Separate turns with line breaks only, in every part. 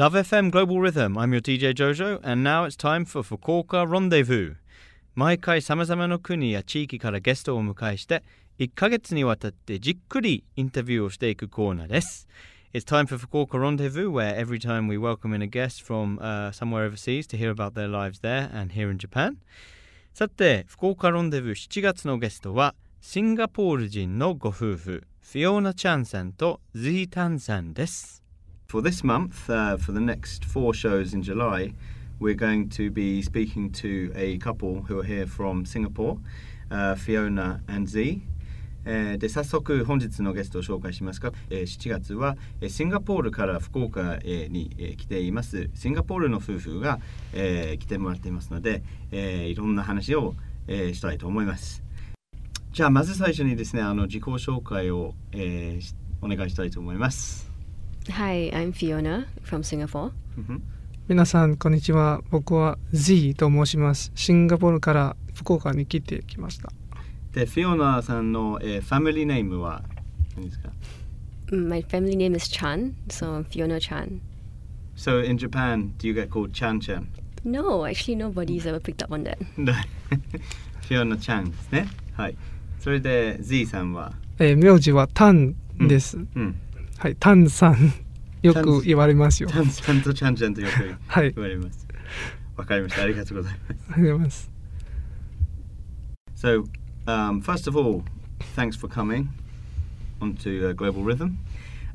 Love FM Global Rhythm. I'm your DJ Jojo, and now it's time for Fukuoka Rendezvous. 毎回様々な国や地域からゲストをお迎えして1ヶ月にわたってじっくりインタビューをしていくコーナーです。It's time for Fukuoka Rendezvous, where every time we welcome in a guest from uh, somewhere overseas to hear about their lives there and here in Japan. さて、福岡ロンデブー7月のゲストはシンガポール人のご夫婦、フィオーナ・チャンさんとズータンさんです。For this month, uh, for the next four shows in July, we're going to be speaking to a couple who are here from Singapore, uh, Fiona and Z. えー、で早速本日のゲストを紹介しますが、えー、7月は、えー、シンガポールから福岡、えー、に、えー、来ていますシンガポールの夫婦が、えー、来てもらっていますので、えー、いろんな話を、えー、したいと思いますじゃあまず最初にですねあの自己紹介を、えー、お願いしたいと思います
Hi, I'm Fiona from Singapore.
皆さん、こんにちは。僕は Z と申します。シンガポールから福岡に来てきました。
で、フィオナさんの、えー、ファミリーネームは何ですか
My family name is Chan, so I'm Fiona Chan.
So in Japan, do you get called Chan Chan?
No, actually nobody's ever picked up on that.
フィオナちゃんですね。はい。それで Z さんは
えー、名字はタンです。うん、うんはい、炭酸よく言われますよ。
炭酸とちゃんちゃんとよく言われます。わ、はい、かりました。ありがとうございます。ありがとうございます。So, um, first of all, thanks for coming onto uh, Global Rhythm.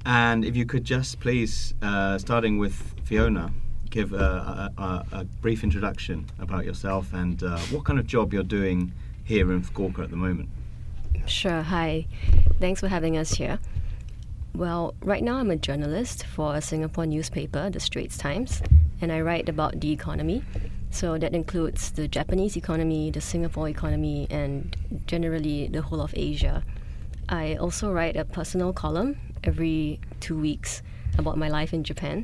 And if you could just please, uh, starting with Fiona, give a, uh, a, a, brief introduction about yourself and what kind of job you're doing here in Fukuoka at the moment.
Sure. Hi. Thanks for having us here. Well, right now I'm a journalist for a Singapore newspaper, the Straits Times, and I write about the economy. So that includes the Japanese economy, the Singapore economy, and generally the whole of Asia. I also write a personal column every two weeks about my life in Japan,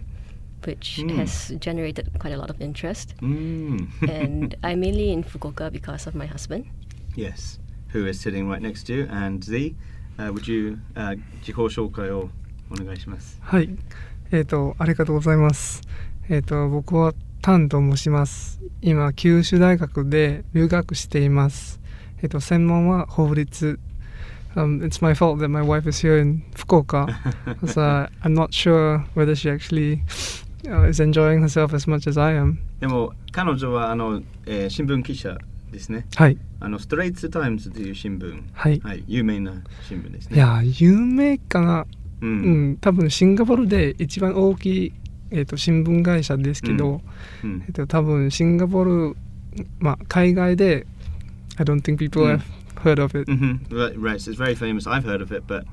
which mm. has generated quite a lot of interest. Mm. and I'm mainly in Fukuoka because of my husband.
Yes, who is sitting right next to you, and Z. Uh, would you、uh, 自己紹介をお願いします。
はい、えっ、ー、とありがとうございます。えっ、ー、と僕はタンと申します。今九州大学で留学しています。えっ、ー、と専門は法律。Um, it's my fault that my wife is here in Fukuoka. uh, I'm not sure whether she actually uh, is enjoying herself as much as I am.
でも彼女はあの、えー、新聞記者ですね。
はい。
あのストレイツタイムズという新聞、
はい、
はい、有名な新聞ですね。
いや有名かな。うん、うん、多分シンガポールで一番大きいえっ、ー、と新聞会社ですけど、うん、えっ、ー、と多分シンガポールまあ海外で I don't think people have heard of it.
Mm-hmm. Right, right, so it's very famous. I've heard of it, but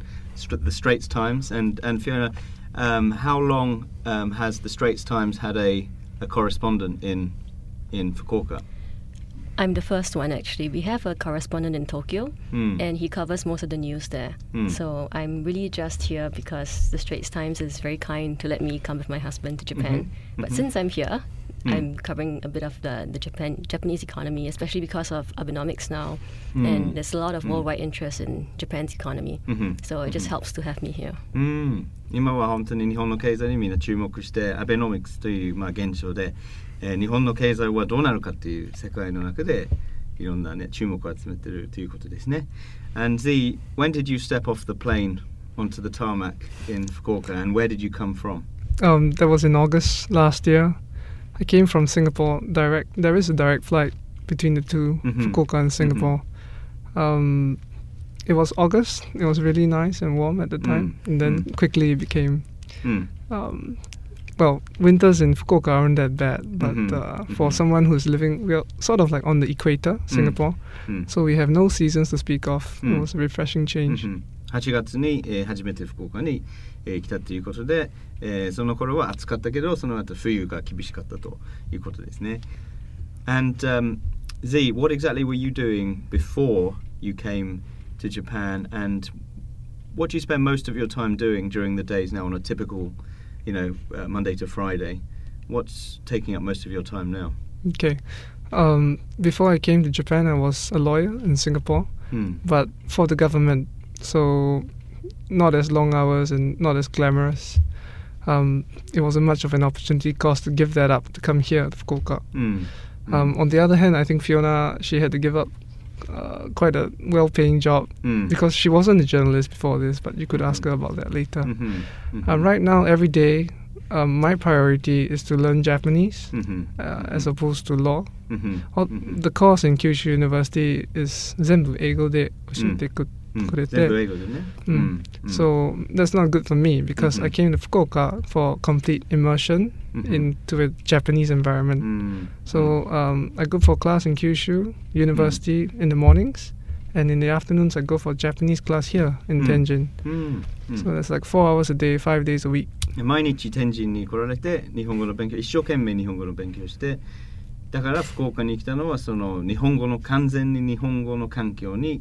the Straits Times and and Fiona, um, how long um, has the Straits Times had a a correspondent in in Fukuoka?
I'm the first one actually. We have a correspondent in Tokyo, mm. and he covers most of the news there. Mm. So I'm really just here because the Straits Times is very kind to let me come with my husband to Japan. Mm-hmm. But mm-hmm. since I'm here, mm. I'm covering a bit of the, the Japan Japanese economy, especially because of Abenomics now, hmm. and there's a lot of hmm. worldwide interest in Japan's economy. Mm-hmm. So it just mm-hmm. helps to have me here.
今は本当に日本の経済にみんな注目してアベノミクスというまあ現象でえー、日本の経済はどうなるかっていう世界の中でいろんなね注目を集めてるということですね。And Z, when did you step off the plane onto the tarmac in Fukuoka and where did you come from?
Um, that was in August last year. I came from Singapore direct. There is a direct flight between the 2 mm-hmm. Fukuoka and Singapore. Mm-hmm. Um, it was August. It was really nice and warm at the time, mm. and then mm. quickly it became mm. um, well, winters in Fukuoka aren't that bad, but mm-hmm. uh, for mm-hmm. someone who's living, we're sort of like on the equator, mm. Singapore, mm. so we have no seasons to speak of. Mm. It was a refreshing change. Mm-hmm.
8月に、えー、初めて福岡に、えー、来たということで、えー、その頃は暑かったけどその後冬が厳しかったということですね。And、um, Z, what exactly were you doing before you came to Japan and what do you spend most of your time doing during the days now on a typical you know, uh, Monday to Friday. What's taking up most of your time now?
Okay. Um, before I came to Japan, I was a lawyer in Singapore, hmm. but for the government, so not as long hours and not as glamorous. Um, it wasn't much of an opportunity cost to give that up to come here to Fukuoka.
Mm.
Um, on the other hand, I think Fiona she had to give up uh, quite a well-paying job
mm.
because she wasn't a journalist before this. But you could ask her hmm. about that later.
Mm-hmm. Mm-hmm.
Uh, right now, every day, um, my priority is to learn Japanese
mm-hmm.
Uh, mm-hmm. as opposed to law.
Mm-hmm.
Mm-hmm. The course in Kyushu University is Zenbu Eigo de くれて。うん
うん。
So that's not good for me because I
Mhm.
came to Fukuoka for complete immersion
うん
into a Japanese
う
environment.
ん。
So um, I go for class in Kyushu University in the mornings, and in the afternoons I go for Japanese class here in
Mm.
Tenjin.
うん。うん
So that's like four hours a day, five days a week.
毎日天神に来られて日本語の勉強一生懸命日本語の勉強してだから福岡に来たのはその日本語の完全に日本語の環境に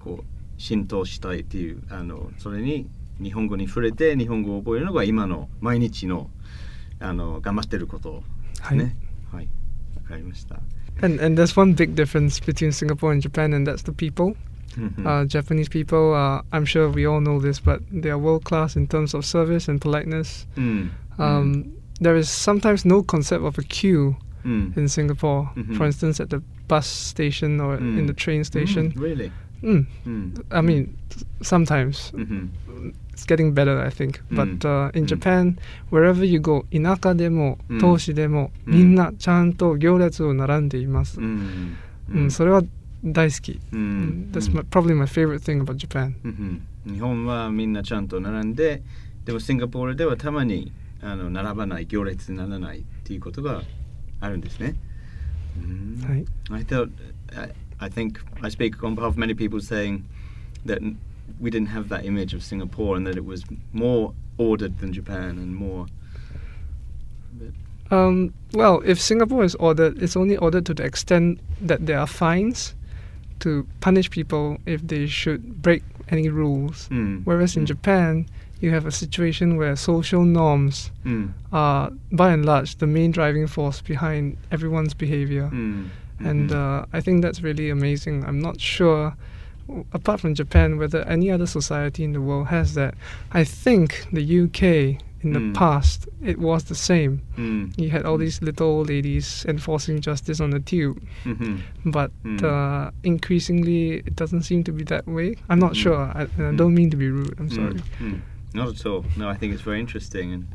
こう浸透したいっていうあのそれに日本語に触れて日本語を覚えるのが今の毎日のあの頑張ってること
はい
ねはいわかりました、
And and there's one big difference between Singapore and Japan, and that's the people. Uh, Japanese people, uh, I'm sure we all know this, but they are world class in terms of service and politeness.
うん、
Um, There is sometimes no concept of a queue
うん、
in Singapore.
Mhm.
For instance, at the bus station or in
Mm.
the train station.
うん really
Mm.
うん、
I mean, sometimes
うんうん、
it's getting better, I think. But uh, in
Mm.
Japan, wherever you go, 田舎でも、
Mm.
都市でも、
Mm.
みんなちゃんと行列を並んでいます。
うん
うん、それは大好き。
う
Mm,
ん
That's my, probably my favorite thing about Japan.
日本はみんなちゃんと並んででもシンガポールではたまにあの並ばない行列にならないっていうことがあるんですね。うん
はい。
I thought I think I speak on behalf of many people saying that we didn't have that image of Singapore and that it was more ordered than Japan and more.
Um, well, if Singapore is ordered, it's only ordered to the extent that there are fines to punish people if they should break any rules.
Mm.
Whereas mm. in Japan, you have a situation where social norms
mm.
are, by and large, the main driving force behind everyone's behavior.
Mm うん、
And uh, I think that's really amazing. I'm not sure, w- apart from Japan, whether any other society in the world has that. I think the UK, in the
Mm.
past, it was the same.
うん、
You had all these little old ladies enforcing justice on the tube,
うん、
but
Mm.
uh, increasingly it doesn't seem to be that way. I'm not
Mm.
sure. I, and I
Mm.
don't mean to be rude. I'm sorry.
うんうん Not at all. No, I think it's very interesting. And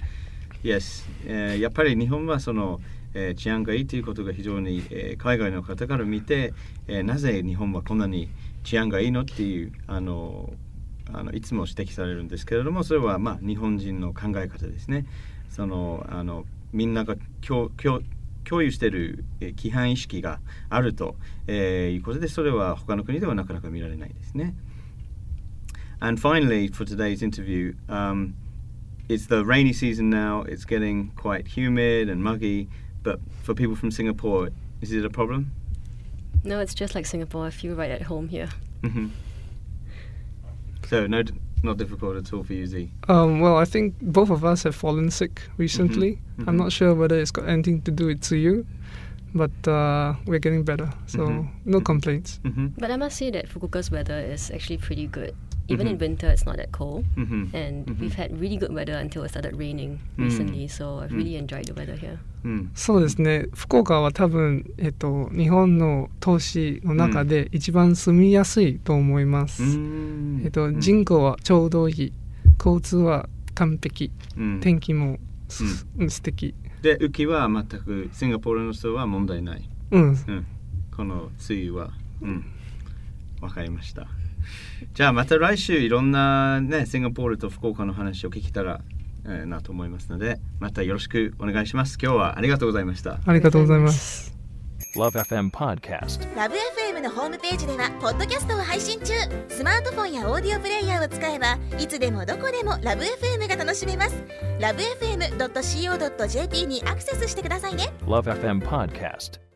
yes, えーやっぱり日本はその、 えー治安がいいということが非常に、えー海外の方から見て、えーなぜ日本はこんなに治安がいいのっていうあのあのいつも指摘されるんですけれどもそれはまあ日本人の考え方ですね。そのあのみんなが共共共有しているえー規範意識があると、えーいうことでそれは他の国ではなかなか見られないですね。And finally, for today's interview, um, it's the rainy season now. It's getting quite humid and muggy. But for people from Singapore, is it a problem?
No, it's just like Singapore. I feel right at home here.
Mm-hmm. So no, not difficult at all for you, Z.
Um, well, I think both of us have fallen sick recently.
Mhm.
I'm not sure whether it's got anything to do with to you, but uh, we're getting better. So
Mhm.
no complaints.
hmm
But I must say that Fukuoka's weather is actually pretty good. Even in
Mhm.
winter, it's not that cold.
hmm
And
Mhm.
we've had really good weather until it started raining
Mm.
recently. So I've
Mm.
really enjoyed the weather here.
うん
そうですね。福岡は多分、えっと、日本の都市の中で一番住みやすいと思います。えっと、人口はちょうどいい。交通は完璧。
うん
天気もす、素敵。
で雨季は全くシンガポールの人は問題ない。
うん。
うん、この梅雨は、うん、わかりました。じゃあまた来週いろんなね、シンガポールと福岡の話を聞けたら、えーなと思いますので、またよろしくお願いします。今日はありがとうございました。
ありがとうございます。
Love FM Podcast.
ラブ f m のホームページではポッドキャストを配信中スマートフォンやオーディオプレイヤーを使えばいつでもどこでもラブ f m が楽しめますラブ FM.co.jp にアクセスしてくださいね
Love FM Podcast.